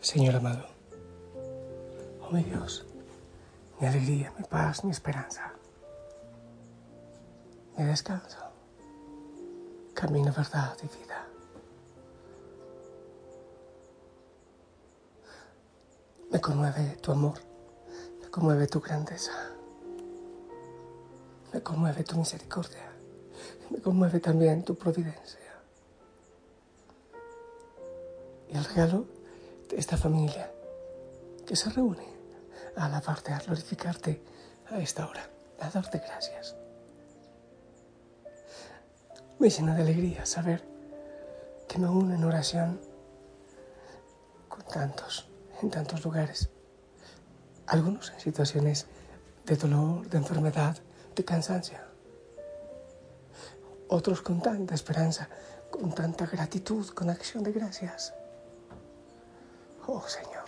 Señor amado, oh mi Dios, mi alegría, mi paz, mi esperanza, mi descanso, camino, verdad y vida. Me conmueve tu amor, me conmueve tu grandeza, me conmueve tu misericordia, me conmueve también tu providencia. Y el regalo esta familia que se reúne a alabarte, a glorificarte a esta hora, a darte gracias. Me llena de alegría saber que me uno en oración con tantos, en tantos lugares, algunos en situaciones de dolor, de enfermedad, de cansancio, otros con tanta esperanza, con tanta gratitud, con acción de gracias. Oh Señor,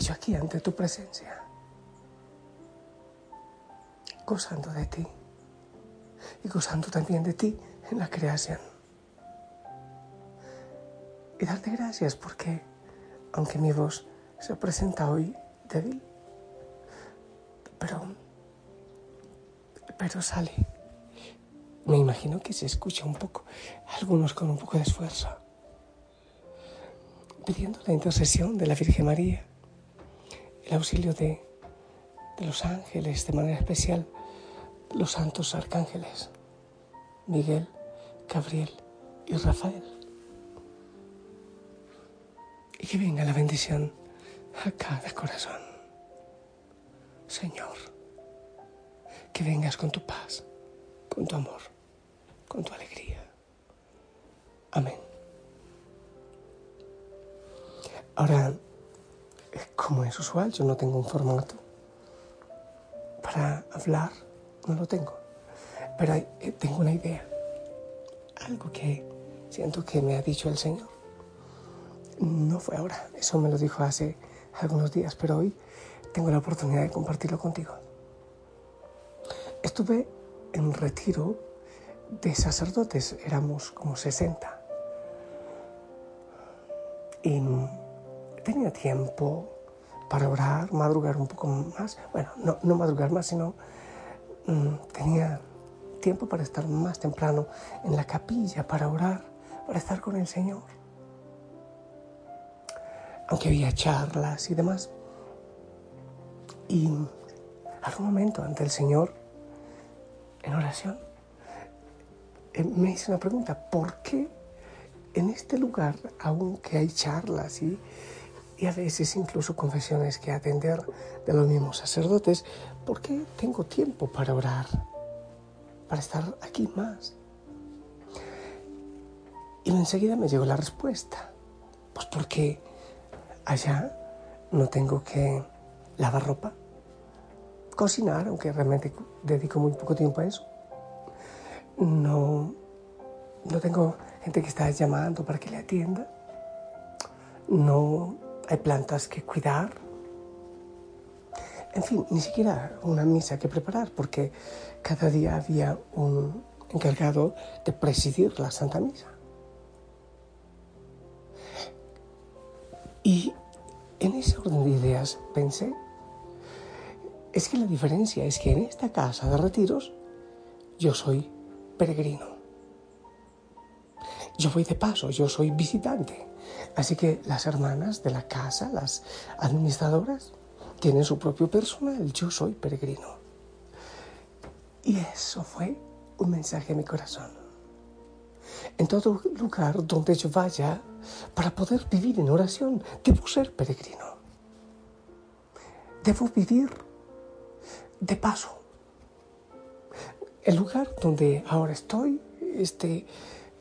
y yo aquí ante tu presencia, gozando de ti y gozando también de ti en la creación. Y darte gracias porque, aunque mi voz se presenta hoy débil, pero, pero sale. Me imagino que se escucha un poco, algunos con un poco de esfuerzo pidiendo la intercesión de la Virgen María, el auxilio de, los ángeles, de manera especial los santos arcángeles, Miguel, Gabriel y Rafael. Y que venga la bendición a cada corazón. Señor, que vengas con tu paz, con tu amor, con tu alegría. Ahora, como es usual, yo no tengo un formato para hablar, no lo tengo, pero eh, tengo una idea, algo que siento que me ha dicho el Señor. No fue ahora, eso me lo dijo hace algunos días, pero hoy tengo la oportunidad de compartirlo contigo. Estuve en retiro de sacerdotes, éramos como 60. Y tenía tiempo para orar, madrugar un poco más. Bueno, no, madrugar más, sino mm, tenía tiempo para estar más temprano en la capilla, para orar, para estar con el Señor. Aunque había charlas y demás. Y algún momento ante el Señor, en oración, eh, me hice una pregunta, ¿por qué en este lugar, aunque hay charlas y y a veces incluso confesiones que atender de los mismos sacerdotes, porque tengo tiempo para orar, para estar aquí más. Y enseguida me llegó la respuesta, pues porque allá no tengo que lavar ropa, cocinar, aunque realmente dedico muy poco tiempo a eso. No, no tengo gente que está llamando para que le atienda. No hay plantas que cuidar. En fin, ni siquiera una misa que preparar, porque cada día había un encargado de presidir la Santa Misa. Y en ese orden de ideas pensé, es que la diferencia es que en esta casa de retiros yo soy peregrino. Yo voy de paso, yo soy visitante. Así que las hermanas de la casa, las administradoras, tienen su propio personal. Yo soy peregrino. Y eso fue un mensaje en mi corazón. En todo lugar donde yo vaya, para poder vivir en oración, debo ser peregrino. Debo vivir de paso. El lugar donde ahora estoy, este,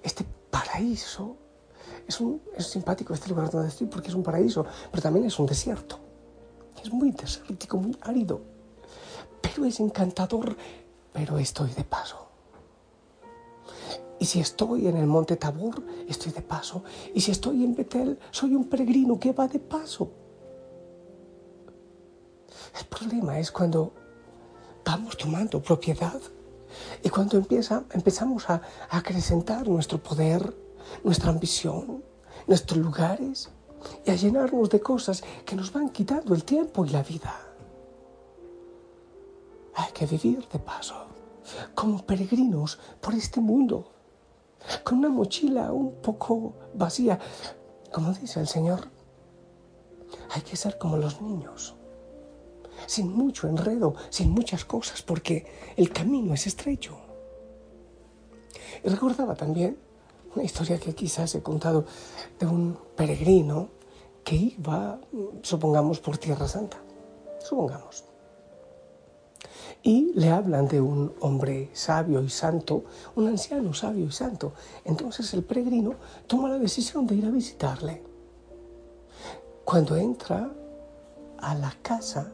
este paraíso, es, un, es simpático este lugar donde estoy porque es un paraíso, pero también es un desierto. Es muy desértico, muy árido, pero es encantador, pero estoy de paso. Y si estoy en el monte Tabor, estoy de paso. Y si estoy en Betel, soy un peregrino que va de paso. El problema es cuando vamos tomando propiedad y cuando empieza, empezamos a acrecentar nuestro poder, nuestra ambición, nuestros lugares, y a llenarnos de cosas que nos van quitando el tiempo y la vida. Hay que vivir de paso, como peregrinos por este mundo, con una mochila un poco vacía. Como dice el Señor, hay que ser como los niños, sin mucho enredo, sin muchas cosas, porque el camino es estrecho. Recordaba también una historia que quizás he contado de un peregrino que iba, supongamos, por Tierra Santa, supongamos. Y le hablan de un hombre sabio y santo, un anciano sabio y santo. Entonces el peregrino toma la decisión de ir a visitarle. Cuando entra a la casa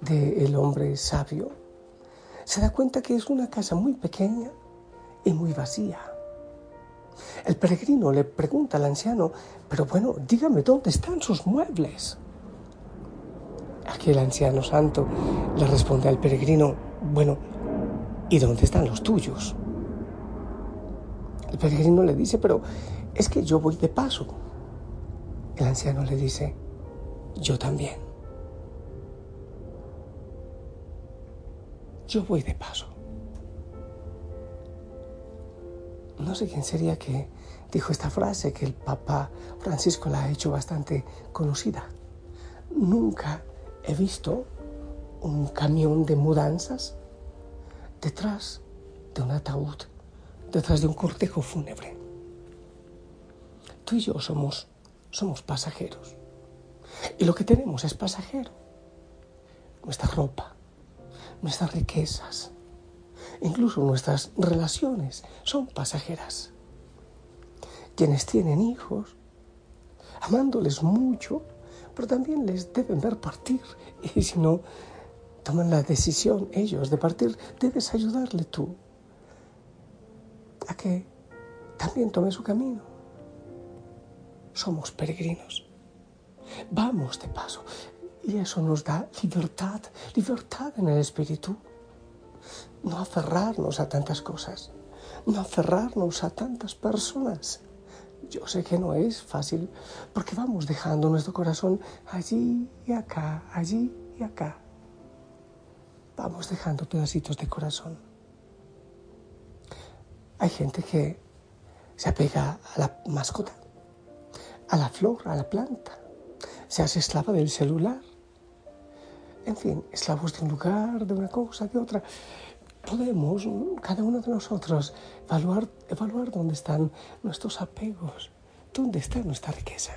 del hombre sabio, se da cuenta que es una casa muy pequeña y muy vacía. El peregrino le pregunta al anciano, pero bueno, dígame dónde están sus muebles. Aquí el anciano santo le responde al peregrino, bueno, ¿y dónde están los tuyos? El peregrino le dice, pero es que yo voy de paso. El anciano le dice, yo también. Yo voy de paso. No sé quién sería que dijo esta frase que el Papa Francisco la ha hecho bastante conocida. Nunca he visto un camión de mudanzas detrás de un ataúd, detrás de un cortejo fúnebre. Tú y yo somos, somos pasajeros. Y lo que tenemos es pasajero. Nuestra ropa, nuestras riquezas, Incluso nuestras relaciones son pasajeras. Quienes tienen hijos, amándoles mucho, pero también les deben ver partir. Y si no toman la decisión ellos de partir, debes ayudarle tú a que también tome su camino. Somos peregrinos. Vamos de paso. Y eso nos da libertad, libertad en el espíritu no aferrarnos a tantas cosas, no aferrarnos a tantas personas. Yo sé que no es fácil porque vamos dejando nuestro corazón allí y acá, allí y acá. Vamos dejando pedacitos de corazón. Hay gente que se apega a la mascota, a la flor, a la planta, se hace esclava del celular. En fin, esclavos de un lugar, de una cosa, de otra podemos, cada uno de nosotros, evaluar, evaluar dónde están nuestros apegos, dónde está nuestra riqueza.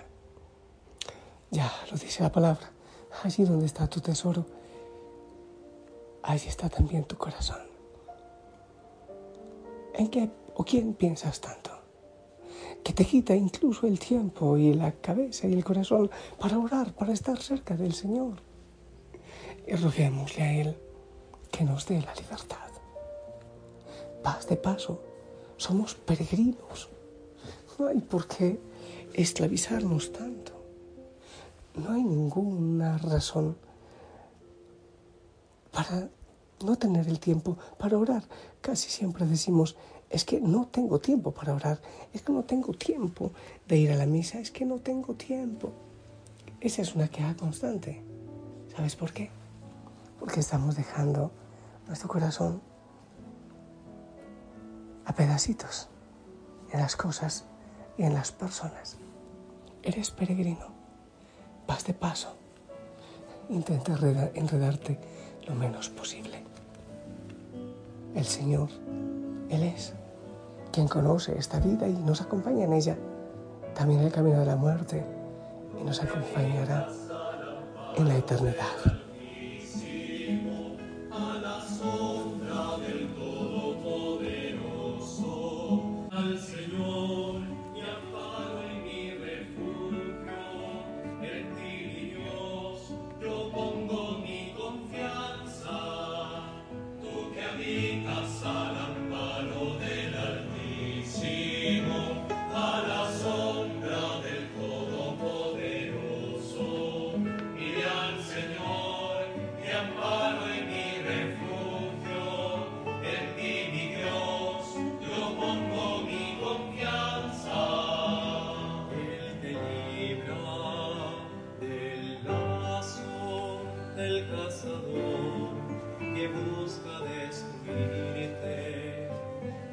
Ya lo dice la palabra, allí donde está tu tesoro, allí está también tu corazón. ¿En qué o quién piensas tanto? Que te quita incluso el tiempo y la cabeza y el corazón para orar, para estar cerca del Señor. Y roguémosle a Él que nos dé la libertad paz de paso, somos peregrinos. No hay por qué esclavizarnos tanto. No hay ninguna razón para no tener el tiempo para orar. Casi siempre decimos, es que no tengo tiempo para orar, es que no tengo tiempo de ir a la misa, es que no tengo tiempo. Esa es una queja constante. ¿Sabes por qué? Porque estamos dejando nuestro corazón a pedacitos en las cosas y en las personas. Eres peregrino, vas de paso. Intenta enredarte lo menos posible. El Señor, Él es quien conoce esta vida y nos acompaña en ella, también el camino de la muerte, y nos acompañará en la eternidad. del cazador que busca destruirte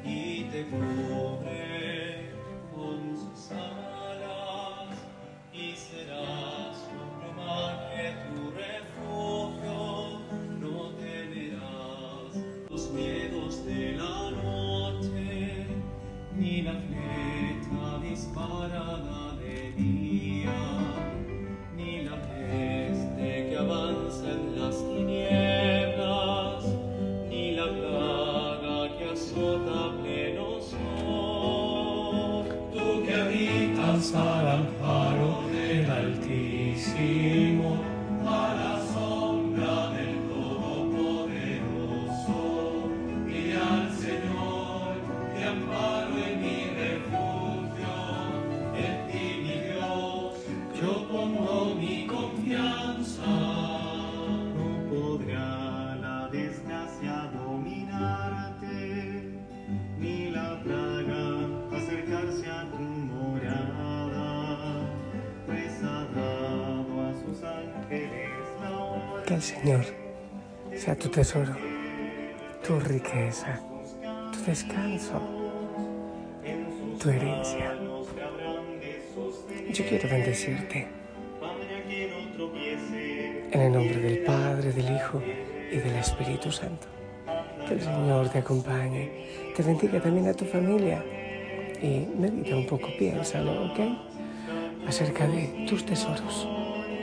y te cubre con su sangre. Señor sea tu tesoro, tu riqueza, tu descanso, tu herencia. Yo quiero bendecirte en el nombre del Padre, del Hijo y del Espíritu Santo. Que el Señor te acompañe, te bendiga también a tu familia y medita un poco, piénsalo, ¿ok? Acerca de tus tesoros.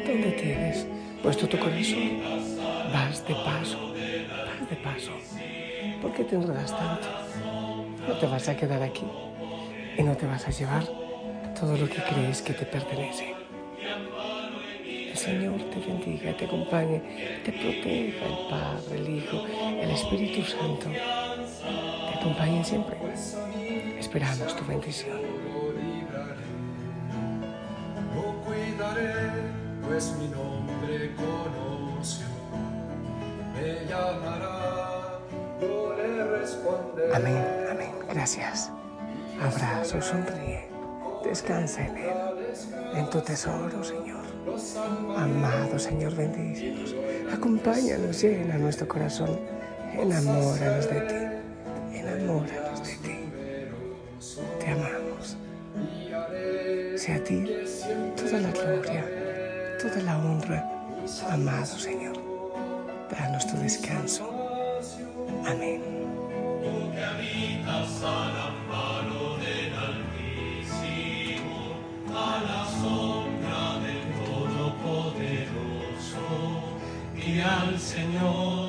¿Dónde tienes puesto tu corazón? Vas de paso, vas de paso. ¿Por qué te enredas tanto? No te vas a quedar aquí y no te vas a llevar todo lo que crees que te pertenece. El Señor te bendiga, te acompañe, te proteja el Padre, el Hijo, el Espíritu Santo. Te acompañen siempre. Esperamos tu bendición. cuidaré, pues mi nombre Amén, amén. Gracias. Abrazo, sonríe. Descansa en Él, en tu tesoro, Señor. Amado Señor, bendícenos. Acompáñanos, llena nuestro corazón. Enamóranos de ti. Enamóranos de ti. Te amamos. Sea a ti toda la gloria, toda la honra, amado Señor. Danos tu descanso. Amén. a la sombra del Todopoderoso, y al Señor